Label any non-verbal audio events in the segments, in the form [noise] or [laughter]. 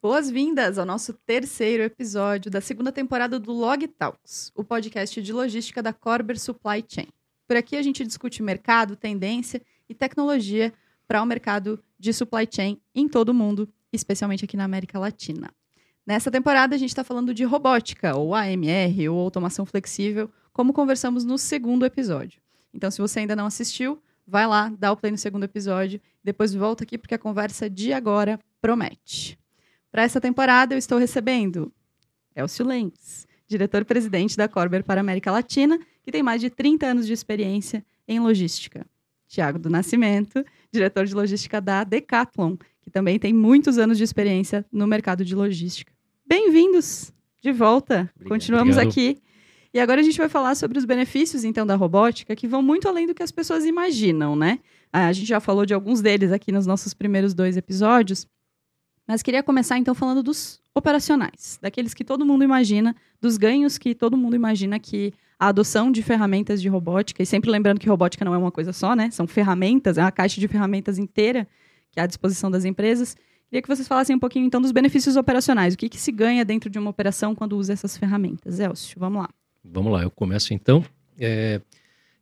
Boas-vindas ao nosso terceiro episódio da segunda temporada do Log Talks, o podcast de logística da Corber Supply Chain. Por aqui a gente discute mercado, tendência e tecnologia para o mercado de supply chain em todo o mundo, especialmente aqui na América Latina. Nessa temporada a gente está falando de robótica, ou AMR, ou automação flexível, como conversamos no segundo episódio. Então, se você ainda não assistiu, vai lá, dá o play no segundo episódio, depois volta aqui porque a conversa de agora promete. Para essa temporada, eu estou recebendo Elcio Lenz, diretor-presidente da Corber para a América Latina, que tem mais de 30 anos de experiência em logística. Tiago do Nascimento, diretor de logística da Decathlon, que também tem muitos anos de experiência no mercado de logística. Bem-vindos de volta. Obrigado. Continuamos Obrigado. aqui. E agora a gente vai falar sobre os benefícios, então, da robótica, que vão muito além do que as pessoas imaginam, né? A gente já falou de alguns deles aqui nos nossos primeiros dois episódios, mas queria começar então falando dos operacionais, daqueles que todo mundo imagina, dos ganhos que todo mundo imagina que a adoção de ferramentas de robótica, e sempre lembrando que robótica não é uma coisa só, né? São ferramentas, é uma caixa de ferramentas inteira que é à disposição das empresas. Queria que vocês falassem um pouquinho então dos benefícios operacionais. O que, que se ganha dentro de uma operação quando usa essas ferramentas? Elcio, vamos lá. Vamos lá, eu começo então. É,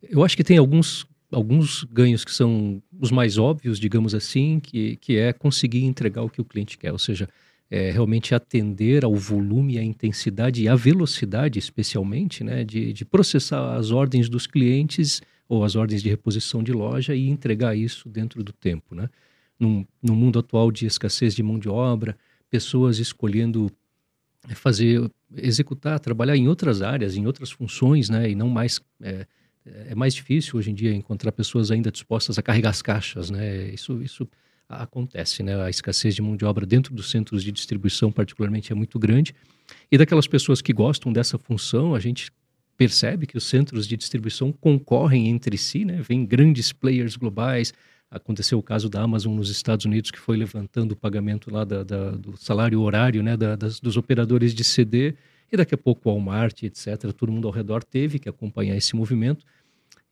eu acho que tem alguns alguns ganhos que são os mais óbvios, digamos assim, que, que é conseguir entregar o que o cliente quer, ou seja, é, realmente atender ao volume, à intensidade e à velocidade, especialmente, né, de, de processar as ordens dos clientes ou as ordens de reposição de loja e entregar isso dentro do tempo. Né? Num, no mundo atual de escassez de mão de obra, pessoas escolhendo fazer, executar, trabalhar em outras áreas, em outras funções, né, e não mais é, é, é mais difícil hoje em dia encontrar pessoas ainda dispostas a carregar as caixas, né? Isso, isso acontece, né? A escassez de mão de obra dentro dos centros de distribuição, particularmente, é muito grande. E daquelas pessoas que gostam dessa função, a gente percebe que os centros de distribuição concorrem entre si, né? Vem grandes players globais. Aconteceu o caso da Amazon nos Estados Unidos, que foi levantando o pagamento lá da, da, do salário horário, né? Da, das, dos operadores de CD e daqui a pouco o Walmart, etc., todo mundo ao redor teve que acompanhar esse movimento.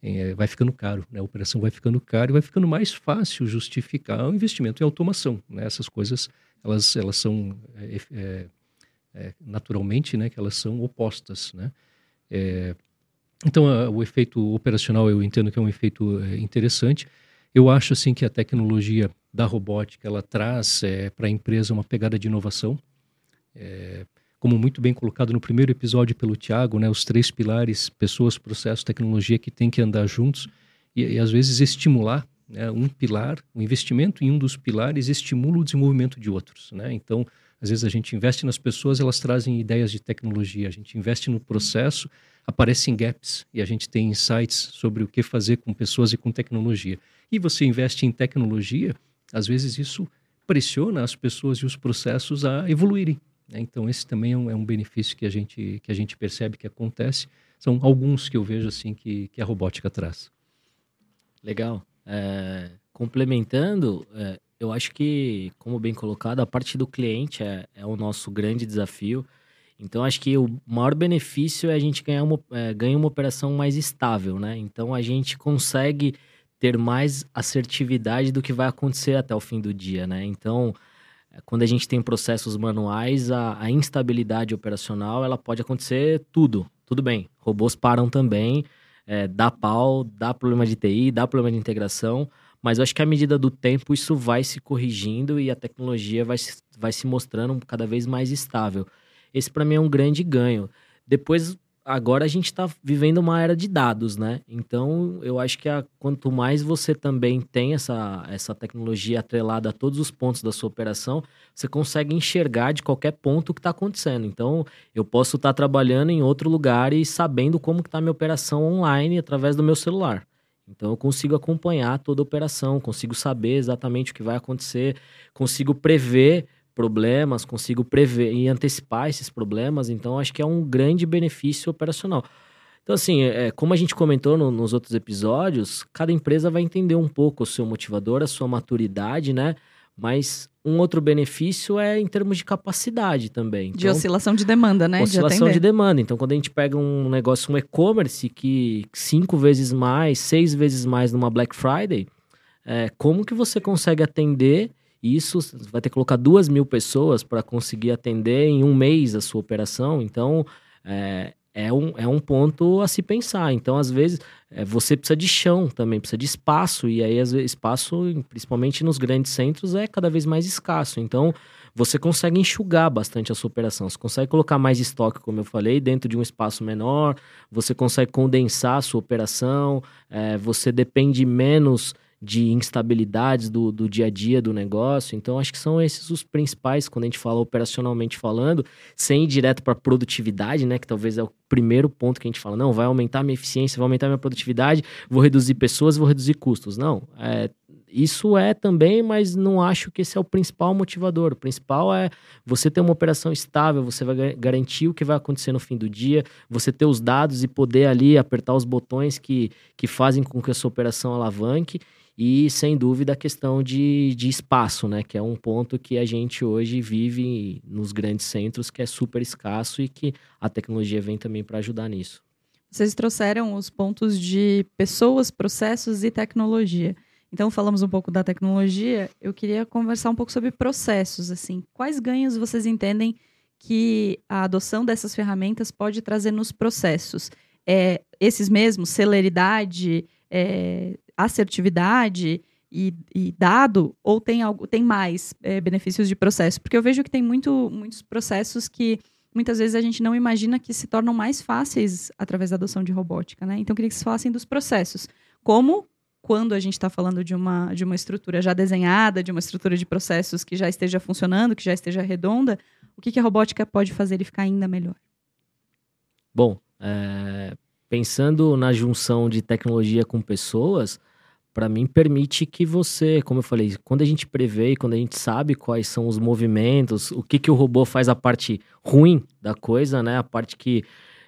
É, vai ficando caro, né? a operação vai ficando caro e vai ficando mais fácil justificar o investimento em automação. Né? Essas coisas, elas, elas são, é, é, é naturalmente, né, que elas são opostas. Né? É, então, a, o efeito operacional eu entendo que é um efeito é, interessante. Eu acho, assim, que a tecnologia da robótica, ela traz para a empresa uma pegada de inovação. É, como muito bem colocado no primeiro episódio pelo Tiago, né, os três pilares, pessoas, processo, tecnologia, que tem que andar juntos e, e às vezes estimular né, um pilar, o um investimento em um dos pilares estimula o desenvolvimento de outros. Né? Então, às vezes a gente investe nas pessoas, elas trazem ideias de tecnologia, a gente investe no processo, aparecem gaps e a gente tem insights sobre o que fazer com pessoas e com tecnologia. E você investe em tecnologia, às vezes isso pressiona as pessoas e os processos a evoluírem. Né? Então esse também é um, é um, benefício que a gente que a gente percebe que acontece. São alguns que eu vejo assim que, que a robótica traz. Legal. É, complementando, é, eu acho que, como bem colocado, a parte do cliente é, é, o nosso grande desafio. Então, acho que o maior benefício é a gente ganhar uma, é, ganhar uma operação mais estável, né? Então, a gente consegue ter mais assertividade do que vai acontecer até o fim do dia, né? Então, quando a gente tem processos manuais, a, a, instabilidade operacional ela pode acontecer tudo. Tudo bem, robôs param também, é, dá pau, dá problema de TI, dá problema de integração, mas eu acho que à medida do tempo isso vai se corrigindo e a tecnologia vai, vai se mostrando cada vez mais estável. Esse para mim é um grande ganho. Depois agora a gente está vivendo uma era de dados, né? Então, eu acho que a, quanto mais você também tem essa, essa tecnologia atrelada a todos os pontos da sua operação, você consegue enxergar de qualquer ponto o que está acontecendo. Então, eu posso estar tá trabalhando em outro lugar e sabendo como está a minha operação online através do meu celular. Então, eu consigo acompanhar toda a operação, consigo saber exatamente o que vai acontecer, consigo prever problemas, consigo prever e antecipar esses problemas, então acho que é um grande benefício operacional. Então, assim, é, como a gente comentou no, nos outros episódios, cada empresa vai entender um pouco o seu motivador, a sua maturidade, né? Mas um outro benefício é em termos de capacidade também. de oscilação de demanda, né? Oscilação de, de, demanda. Então, quando a gente pega um negócio, um e-commerce que cinco vezes mais, seis vezes mais numa Black Friday, é, como que você consegue atender isso? Vai ter que colocar duas mil pessoas para conseguir atender em um mês a sua operação. Então, é, é um, é um ponto a se pensar. Então, às vezes, é, você precisa de chão também, precisa de espaço, e aí, vezes, espaço, principalmente nos grandes centros, é cada vez mais escasso. Então, você consegue enxugar bastante a sua operação. Você consegue colocar mais estoque, como eu falei, dentro de um espaço menor, você consegue condensar a sua operação, é, você depende menos de instabilidades do, do dia a dia do negócio. Então, acho que são esses os principais quando a gente fala operacionalmente falando, sem ir direto para produtividade, né? Que talvez é o primeiro ponto que a gente fala, não, vai aumentar minha eficiência, vai aumentar minha produtividade, vou reduzir pessoas, vou reduzir custos. Não, é, isso é também, mas não acho que esse é o principal motivador. O principal é você ter uma operação estável, você vai garantir o que vai acontecer no fim do dia, você ter os dados e poder ali apertar os botões que, que fazem com que a sua operação alavanque e, sem dúvida, a questão de, de espaço, né? Que é um ponto que a gente hoje vive nos grandes centros, que é super escasso e que a tecnologia vem também para ajudar nisso. Vocês trouxeram os pontos de pessoas, processos e tecnologia. Então, falamos um pouco da tecnologia. Eu queria conversar um pouco sobre processos. Assim, quais ganhos vocês entendem que a adoção dessas ferramentas pode trazer nos processos? É, esses mesmos, celeridade, é, assertividade e, e, dado, ou tem algo, tem mais é, benefícios de processo? Porque eu vejo que tem muito, muitos processos que muitas vezes a gente não imagina que se tornam mais fáceis através da adoção de robótica, né? Então eu queria que vocês falassem dos processos. Como quando a gente está falando de uma, de uma estrutura já desenhada, de uma estrutura de processos que já esteja funcionando, que já esteja redonda, o que, que a robótica pode fazer ele ficar ainda melhor? Bom, é, pensando na junção de tecnologia com pessoas, para mim permite que você, como eu falei, quando a gente prevê, quando a gente sabe quais são os movimentos, o que que o robô faz a parte ruim da coisa, né? A parte que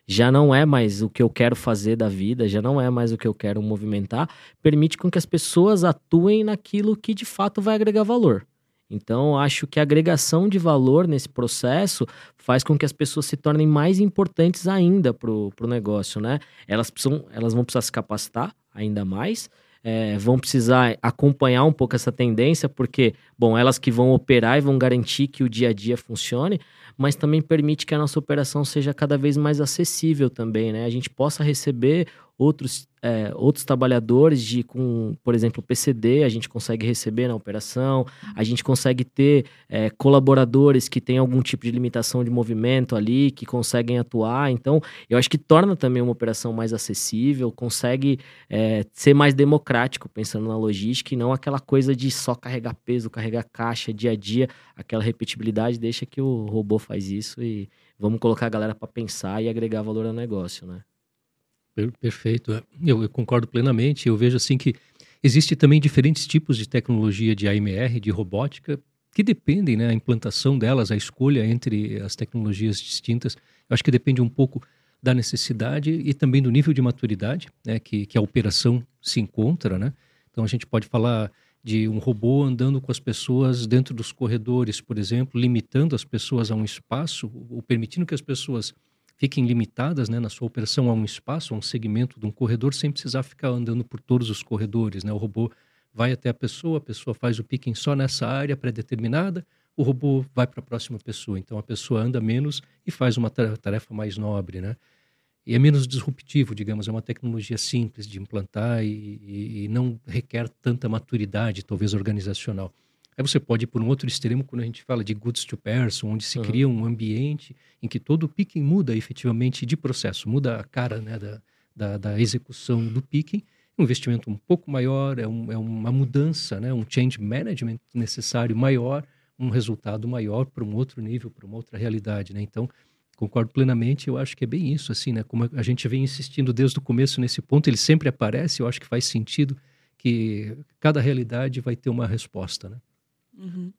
já não é mais o que eu quero fazer da vida, já não é mais o que eu quero movimentar, permite com que as pessoas atuem naquilo que de fato vai agregar valor. Então, acho que a agregação de valor nesse processo faz com que as pessoas se tornem mais importantes ainda para o negócio, né? Elas, precisam, elas vão precisar se capacitar ainda mais, é, vão precisar acompanhar um pouco essa tendência, porque, bom, elas que vão operar e vão garantir que o dia a dia funcione, mas também permite que a nossa operação seja cada vez mais acessível também, né? A gente possa receber outros, é, outros trabalhadores de, com, por exemplo, PCD, a gente consegue receber na operação, a gente consegue ter é, colaboradores que têm algum tipo de limitação de movimento ali, que conseguem atuar. Então, eu acho que torna também uma operação mais acessível, consegue é, ser mais democrático, pensando na logística, e não aquela coisa de só carregar peso, carregar caixa dia a dia, aquela repetibilidade, deixa que o robô faz isso e vamos colocar a galera para pensar e agregar valor ao negócio, né? Perfeito. Eu, eu, concordo plenamente. Eu vejo assim que existe também diferentes tipos de tecnologia de AMR, de robótica, que dependem, né, a implantação delas, a escolha entre as tecnologias distintas. Eu acho que depende um pouco da necessidade e também do nível de maturidade, né, que, que a operação se encontra, né. Então a gente pode falar de um robô andando com as pessoas dentro dos corredores, por exemplo, limitando as pessoas a um espaço, ou permitindo que as pessoas fiquem limitadas né, na sua operação a um espaço, a um segmento de um corredor, sem precisar ficar andando por todos os corredores. Né? O robô vai até a pessoa, a pessoa faz o picking só nessa área pré-determinada, o robô vai para a próxima pessoa. Então a pessoa anda menos e faz uma tarefa mais nobre. Né? E é menos disruptivo, digamos, é uma tecnologia simples de implantar e, e, e não requer tanta maturidade, talvez organizacional. Aí você pode ir por um outro extremo quando a gente fala de goods to person, onde se uhum. cria um ambiente em que todo o picking muda efetivamente de processo, muda a cara né, da, da, da, execução do picking. Um investimento um pouco maior, é, um, é uma mudança, né, um change management necessário maior, um resultado maior para um outro nível, para uma outra realidade. Né? Então, concordo plenamente, eu acho que é bem isso, assim, né? Como a gente vem insistindo desde o começo nesse ponto, ele sempre aparece, eu acho que faz sentido que cada realidade vai ter uma resposta, né? Uhum.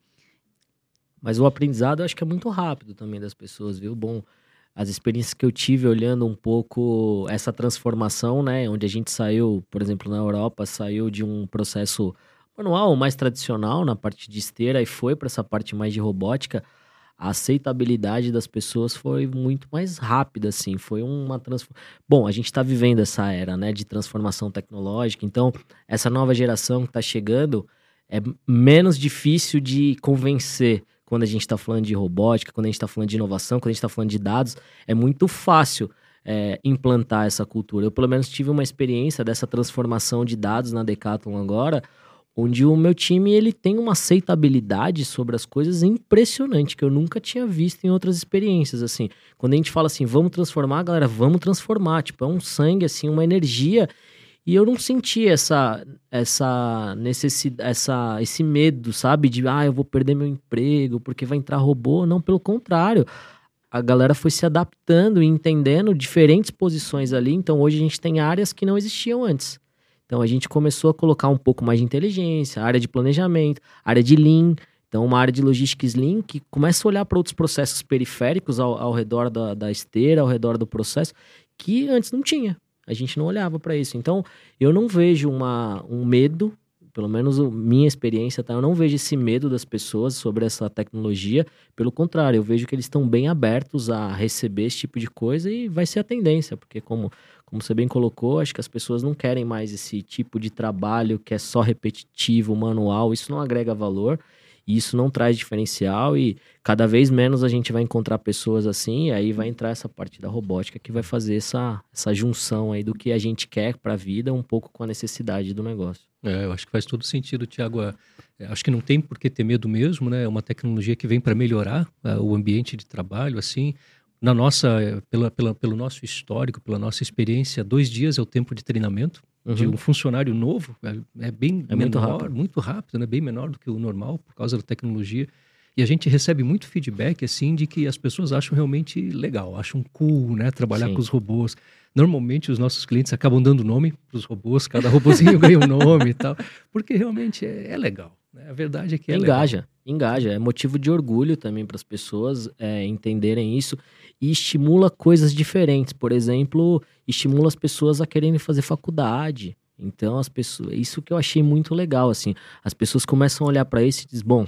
Mas o aprendizado eu acho que é muito rápido também das pessoas, viu? Bom, as experiências que eu tive olhando um pouco essa transformação, né? Onde a gente saiu, por exemplo, na Europa, saiu de um processo manual mais tradicional na parte de esteira e foi para essa parte mais de robótica, a aceitabilidade das pessoas foi muito mais rápida, assim. Foi uma transformação. Bom, a gente está vivendo essa era, né, de transformação tecnológica. Então, essa nova geração que está chegando é menos difícil de convencer quando a gente está falando de robótica, quando a gente está falando de inovação, quando a gente está falando de dados. É muito fácil é, implantar essa cultura. Eu, pelo menos, tive uma experiência dessa transformação de dados na Decathlon agora, onde o meu time ele tem uma aceitabilidade sobre as coisas impressionante que eu nunca tinha visto em outras experiências assim. Quando a gente fala assim, vamos transformar, galera, vamos transformar, tipo, é um sangue assim, uma energia e eu não senti essa essa necessidade, essa esse medo, sabe, de ah, eu vou perder meu emprego porque vai entrar robô, não, pelo contrário. A galera foi se adaptando e entendendo diferentes posições ali, então hoje a gente tem áreas que não existiam antes. Então a gente começou a colocar um pouco mais de inteligência, área de planejamento, área de Lean. Então, uma área de logística Lean que começa a olhar para outros processos periféricos ao, ao redor da, da, esteira, ao redor do processo, que antes não tinha. A gente não olhava para isso. Então, eu não vejo uma, um medo, pelo menos minha experiência, tá? Eu não vejo esse medo das pessoas sobre essa tecnologia. Pelo contrário, eu vejo que eles estão bem abertos a receber esse tipo de coisa e vai ser a tendência, porque como como você bem colocou, acho que as pessoas não querem mais esse tipo de trabalho que é só repetitivo, manual. Isso não agrega valor, isso não traz diferencial e cada vez menos a gente vai encontrar pessoas assim. E aí vai entrar essa parte da robótica que vai fazer essa, essa junção aí do que a gente quer para a vida, um pouco com a necessidade do negócio. É, eu acho que faz todo sentido, Tiago. É, acho que não tem por que ter medo mesmo, né? É uma tecnologia que vem para melhorar é, o ambiente de trabalho, assim na nossa, pela, pela, pelo nosso histórico, pela nossa experiência, dois dias é o tempo de treinamento uhum. de um funcionário novo. É, é bem é menor, muito rápido. muito rápido, né? bem menor do que o normal por causa da tecnologia. E a gente recebe muito feedback assim de que as pessoas acham realmente legal, acham cool, né, trabalhar Sim. com os robôs. Normalmente os nossos clientes acabam dando nome para os robôs, cada robôzinho [laughs] ganha um nome e tal, porque realmente é, é legal. Né? A verdade é que é engaja, legal. engaja. É motivo de orgulho também para as pessoas é, entenderem isso e estimula coisas diferentes. Por exemplo, estimula as pessoas a quererem fazer faculdade. Então, as pessoas, isso que eu achei muito legal, assim. As pessoas começam a olhar para isso e diz, bom,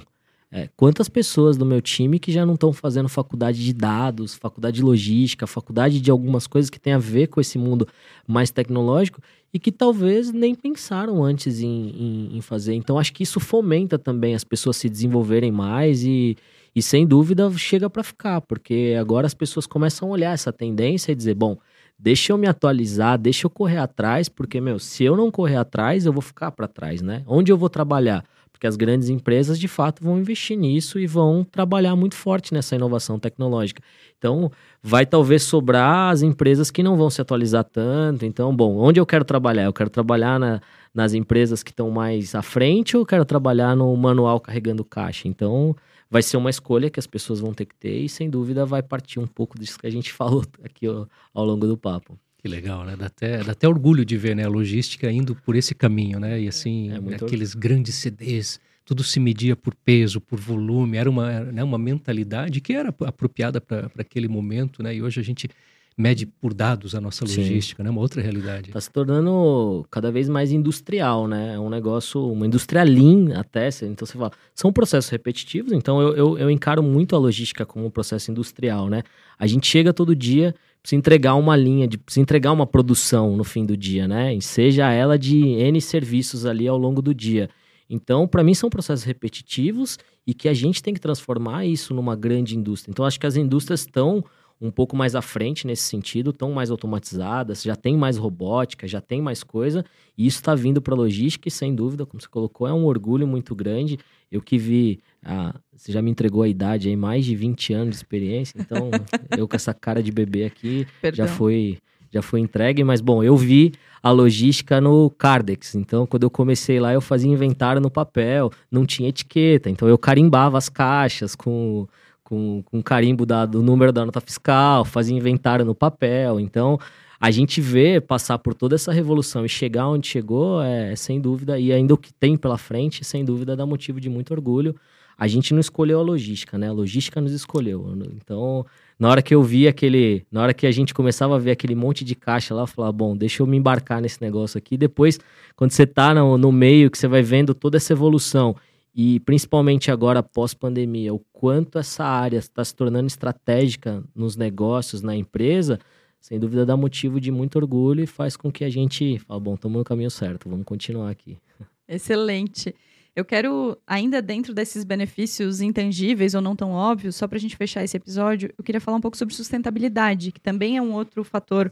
é, quantas pessoas do meu time que já não estão fazendo faculdade de dados, faculdade de logística, faculdade de algumas coisas que tem a ver com esse mundo mais tecnológico e que talvez nem pensaram antes em, em, em fazer. Então, acho que isso fomenta também as pessoas se desenvolverem mais e, e sem dúvida chega para ficar, porque agora as pessoas começam a olhar essa tendência e dizer, bom, deixa eu me atualizar, deixa eu correr atrás, porque meu, se eu não correr atrás, eu vou ficar para trás, né? Onde eu vou trabalhar? Porque as grandes empresas de fato vão investir nisso e vão trabalhar muito forte nessa inovação tecnológica. Então, vai talvez sobrar as empresas que não vão se atualizar tanto. Então, bom, onde eu quero trabalhar? Eu quero trabalhar na, nas empresas que estão mais à frente ou eu quero trabalhar no manual carregando caixa? Então, vai ser uma escolha que as pessoas vão ter que ter e sem dúvida vai partir um pouco disso que a gente [laughs] falou aqui ó, ao longo do papo. Que legal, né? Dá até, dá até orgulho de ver né, a logística indo por esse caminho, né? E assim, é aqueles grandes CDs, tudo se media por peso, por volume, era uma, né, uma mentalidade que era apropriada para aquele momento, né? E hoje a gente mede por dados a nossa logística, Sim. né? Uma outra realidade. Está se tornando cada vez mais industrial, né? É um negócio, uma indústria lean até. Então você fala, são processos repetitivos, então eu, eu, eu, encaro muito a logística como um processo industrial, né? A gente chega todo dia, precisa entregar uma linha, de, precisa entregar uma produção no fim do dia, né? Seja ela de N serviços ali ao longo do dia. Então, para mim, são processos repetitivos e que a gente tem que transformar isso numa grande indústria. Então, acho que as indústrias estão um pouco mais à frente nesse sentido, estão mais automatizadas, já tem mais robótica, já tem mais coisa, e isso está vindo para a logística e sem dúvida, como você colocou, é um orgulho muito grande. Eu que vi, ah, você já me entregou a idade aí, mais de 20 anos de experiência, então [laughs] eu com essa cara de bebê aqui Perdão. já foi já foi entregue, mas bom, eu vi a logística no Cardex. Então, quando eu comecei lá, eu fazia inventário no papel, não tinha etiqueta, então eu carimbava as caixas com com, com carimbo da, do número da nota fiscal, fazia inventário no papel. Então, a gente vê passar por toda essa revolução e chegar onde chegou, é, sem dúvida, e ainda o que tem pela frente, sem dúvida, dá motivo de muito orgulho. A gente não escolheu a logística, né? A logística nos escolheu. Então, na hora que eu vi aquele, na hora que a gente começava a ver aquele monte de caixa lá, eu falava, bom, deixa eu me embarcar nesse negócio aqui. Depois, quando você tá no, no meio, que você vai vendo toda essa evolução e principalmente agora pós-pandemia, o quanto essa área está se tornando estratégica nos negócios, na empresa, sem dúvida dá motivo de muito orgulho e faz com que a gente fale, bom, estamos no caminho certo, vamos continuar aqui. [laughs] Excelente. Eu quero, ainda dentro desses benefícios intangíveis ou não tão óbvios, só para a gente fechar esse episódio, eu queria falar um pouco sobre sustentabilidade, que também é um outro fator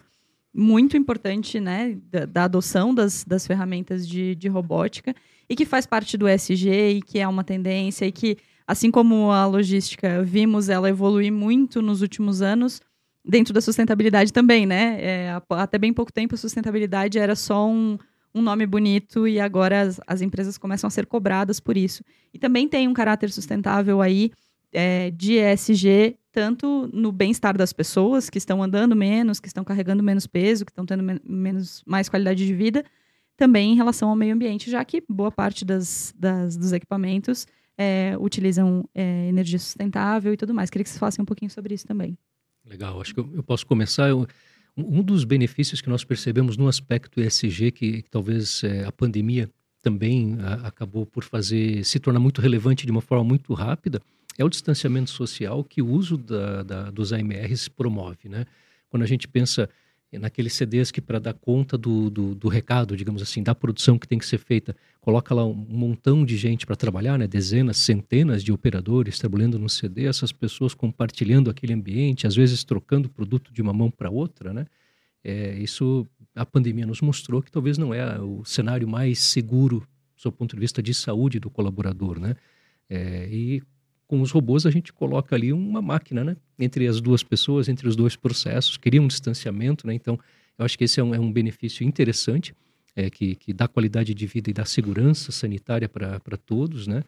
muito importante né, da, da adoção das, das ferramentas de, de robótica e que faz parte do SG e que é uma tendência e que, assim como a logística, vimos ela evoluir muito nos últimos anos, dentro da sustentabilidade também, né? É, até bem pouco tempo a sustentabilidade era só um, um nome bonito e agora as, as, empresas começam a ser cobradas por isso. E também tem um caráter sustentável aí é, de ESG, tanto no bem-estar das pessoas que estão andando menos, que estão carregando menos peso, que estão tendo men menos, mais qualidade de vida, também em relação ao meio ambiente, já que boa parte das, das dos equipamentos é, utilizam é, energia sustentável e tudo mais. Queria que vocês falassem um pouquinho sobre isso também. Legal, acho que eu, eu posso começar. Eu, um dos benefícios que nós percebemos no aspecto ESG, que, que talvez é, a pandemia também a, acabou por fazer se tornar muito relevante de uma forma muito rápida, é o distanciamento social que o uso da, da, dos AMRs promove. Né? Quando a gente pensa naqueles CDs que para dar conta do, do, do, recado, digamos assim, da produção que tem que ser feita, coloca lá um montão de gente para trabalhar, né? dezenas, centenas de operadores trabalhando no CD, essas pessoas compartilhando aquele ambiente, às vezes trocando produto de uma mão para outra, né? É, isso a pandemia nos mostrou que talvez não é o cenário mais seguro do ponto de vista de saúde do colaborador, né? É, e com os robôs a gente coloca ali uma máquina, né? Entre as duas pessoas, entre os dois processos, cria um distanciamento, né? Então, eu acho que esse é um, é um benefício interessante, é, que, que dá qualidade de vida e dá segurança sanitária para todos, né?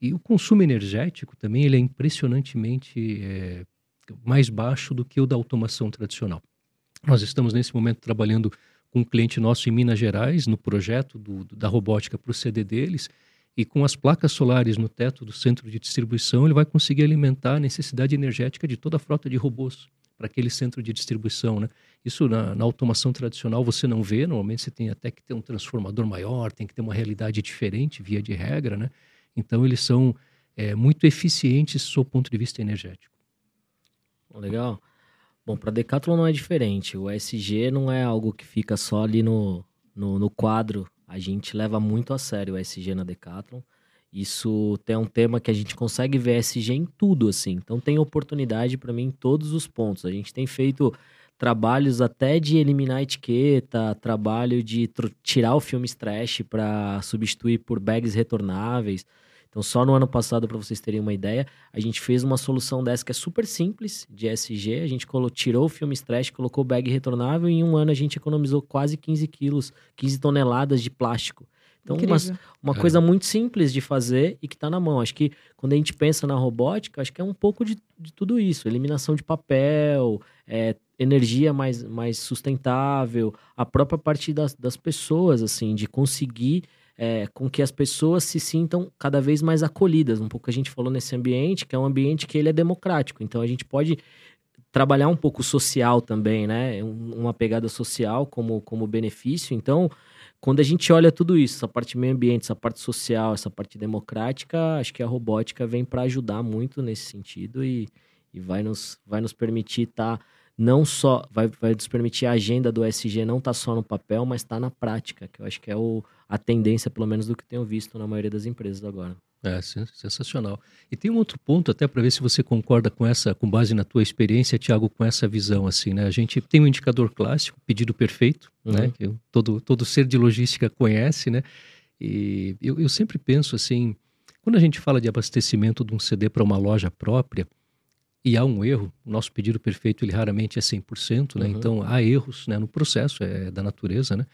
E o consumo energético também ele é impressionantemente é, mais baixo do que o da automação tradicional. Nós estamos nesse momento trabalhando com um cliente nosso em Minas Gerais, no projeto do, da robótica para o CD deles, e com as placas solares no teto do centro de distribuição, ele vai conseguir alimentar a necessidade energética de toda a frota de robôs para aquele centro de distribuição. Né? Isso na, na, automação tradicional você não vê, normalmente você tem até que ter um transformador maior, tem que ter uma realidade diferente, via de regra. Né? Então, eles são é, muito eficientes sob o ponto de vista energético. Legal. Bom, para Decathlon não é diferente. O SG não é algo que fica só ali no, no, no quadro a gente leva muito a sério o SG na Decathlon. Isso tem um tema que a gente consegue ver SG em tudo, assim. Então tem oportunidade para mim em todos os pontos. A gente tem feito trabalhos até de eliminar etiqueta, trabalho de tirar o filme trash para substituir por bags retornáveis. Então, só no ano passado, para vocês terem uma ideia, a gente fez uma solução dessa que é super simples, de SG. A gente tirou o filme stretch, colocou o bag retornável e em um ano a gente economizou quase 15 quilos, 15 toneladas de plástico. Então, uma, uma é. coisa muito simples de fazer e que está na mão. Acho que quando a gente pensa na robótica, acho que é um pouco de, de tudo isso. Eliminação de papel, é, energia mais, mais sustentável, a própria parte das, das pessoas, assim, de conseguir é, com que as pessoas se sintam cada vez mais acolhidas. Um pouco a gente falou nesse ambiente, que é um ambiente que ele é democrático. Então a gente pode trabalhar um pouco social também, né? Uma pegada social como, como benefício. Então, quando a gente olha tudo isso, essa parte meio ambiente, essa parte social, essa parte democrática, acho que a robótica vem para ajudar muito nesse sentido e, e vai, nos, vai nos permitir estar. Tá não só vai, vai nos permitir a agenda do SG não tá só no papel, mas está na prática, que eu acho que é o, a tendência, pelo menos, do que tenho visto na maioria das empresas agora. É, sensacional. E tem um outro ponto, até para ver se você concorda com essa, com base na tua experiência, Tiago, com essa visão, assim, né? A gente tem um indicador clássico, pedido perfeito, né? uhum. né? Que todo, todo ser de logística conhece, né? E eu, eu sempre penso assim, quando a gente fala de abastecimento de um CD para uma loja própria, e há um erro, o nosso pedido perfeito ele raramente é 100%, né? Uhum. Então há erros né, no processo, é da natureza, né?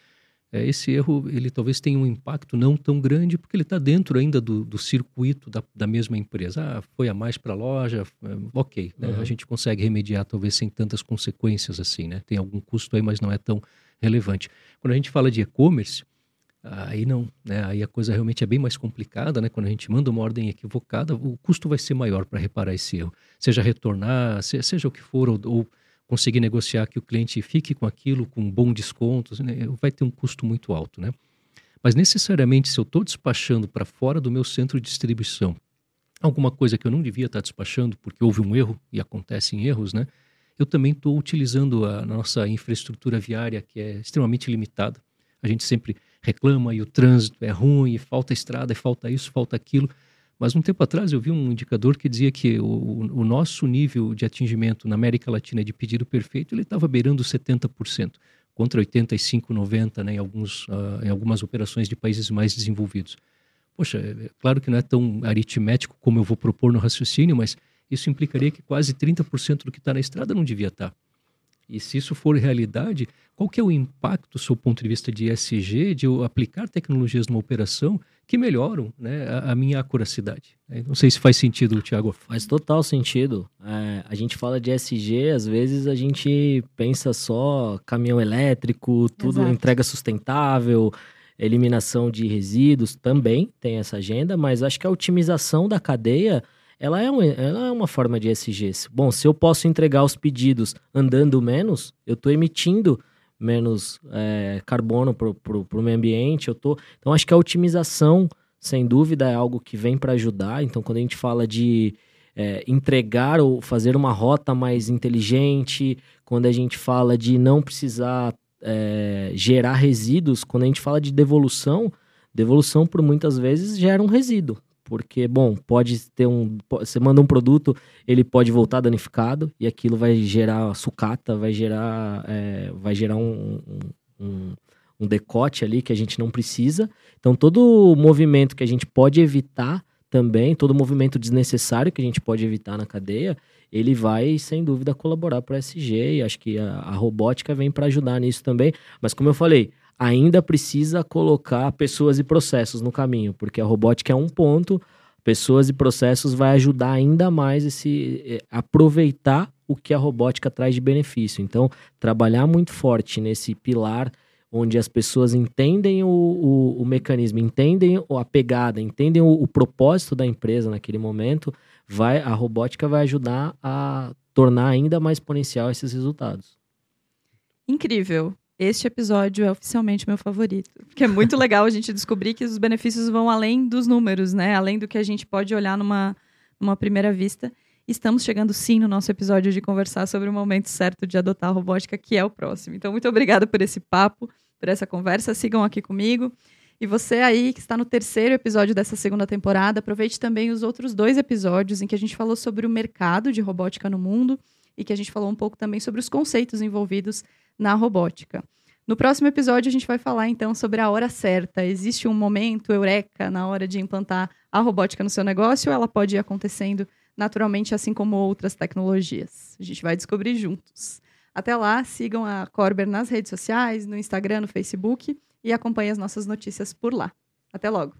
É, esse erro ele talvez tenha um impacto não tão grande porque ele está dentro ainda do, do circuito da, da, mesma empresa. Ah, foi a mais para a loja, é, ok, né? uhum. a gente consegue remediar talvez sem tantas consequências assim, né? Tem algum custo aí, mas não é tão relevante. Quando a gente fala de e-commerce, Aí não, né? Aí a coisa realmente é bem mais complicada, né? Quando a gente manda uma ordem equivocada, o custo vai ser maior para reparar esse erro. Seja retornar, seja o que for, ou, ou, conseguir negociar que o cliente fique com aquilo com bom desconto, né? vai ter um custo muito alto, né? Mas necessariamente, se eu estou despachando para fora do meu centro de distribuição alguma coisa que eu não devia estar tá despachando porque houve um erro e acontecem erros, né? Eu também estou utilizando a nossa infraestrutura viária que é extremamente limitada. A gente sempre reclama e o trânsito é ruim, e falta estrada, e falta isso, falta aquilo. Mas um tempo atrás eu vi um indicador que dizia que o, o nosso nível de atingimento na América Latina de pedido perfeito ele estava beirando 70%, contra 85%, 90% né, em, alguns, uh, em algumas operações de países mais desenvolvidos. Poxa, é, é claro que não é tão aritmético como eu vou propor no raciocínio, mas isso implicaria que quase 30% do que está na estrada não devia estar. Tá. E se isso for realidade, qual que é o impacto, do seu ponto de vista de ESG, de eu aplicar tecnologias numa operação que melhoram né, a, a, minha acuracidade? Não sei se faz sentido, Tiago. Faz total sentido. É, a gente fala de ESG, às vezes a gente pensa só caminhão elétrico, tudo Exato. entrega sustentável, eliminação de resíduos, também tem essa agenda, mas acho que a otimização da cadeia ela é, uma, ela é uma forma de ESG. Bom, se eu posso entregar os pedidos andando menos, eu estou emitindo menos é, carbono para o meio ambiente. Eu tô... Então, acho que a otimização, sem dúvida, é algo que vem para ajudar. Então, quando a gente fala de é, entregar ou fazer uma rota mais inteligente, quando a gente fala de não precisar é, gerar resíduos, quando a gente fala de devolução, devolução por muitas vezes gera um resíduo porque, bom, pode ter um. Você manda um produto, ele pode voltar danificado e aquilo vai gerar sucata, vai gerar, é, vai gerar um, um, um, decote ali que a gente não precisa. Então, todo movimento que a gente pode evitar também, todo movimento desnecessário que a gente pode evitar na cadeia, ele vai, sem dúvida, colaborar para o SG e acho que a, a robótica vem para ajudar nisso também. Mas, como eu falei, ainda precisa colocar pessoas e processos no caminho, porque a robótica é um ponto, pessoas e processos vai ajudar ainda mais esse eh, aproveitar o que a robótica traz de benefício. Então, trabalhar muito forte nesse pilar onde as pessoas entendem o, o, o mecanismo, entendem a pegada, entendem o, o, propósito da empresa naquele momento, vai a robótica vai ajudar a tornar ainda mais exponencial esses resultados. Incrível este episódio é oficialmente meu favorito. Porque é muito legal a gente descobrir que os benefícios vão além dos números, né? Além do que a gente pode olhar numa, numa primeira vista. Estamos chegando sim no nosso episódio de conversar sobre o momento certo de adotar a robótica, que é o próximo. Então, muito obrigada por esse papo, por essa conversa. Sigam aqui comigo. E você aí que está no terceiro episódio dessa segunda temporada, aproveite também os outros dois episódios em que a gente falou sobre o mercado de robótica no mundo e que a gente falou um pouco também sobre os conceitos envolvidos na robótica. No próximo episódio, a gente vai falar então sobre a hora certa. Existe um momento eureka na hora de implantar a robótica no seu negócio ela pode ir acontecendo naturalmente, assim como outras tecnologias? A gente vai descobrir juntos. Até lá, sigam a Corber nas redes sociais, no Instagram, no Facebook e acompanhem as nossas notícias por lá. Até logo!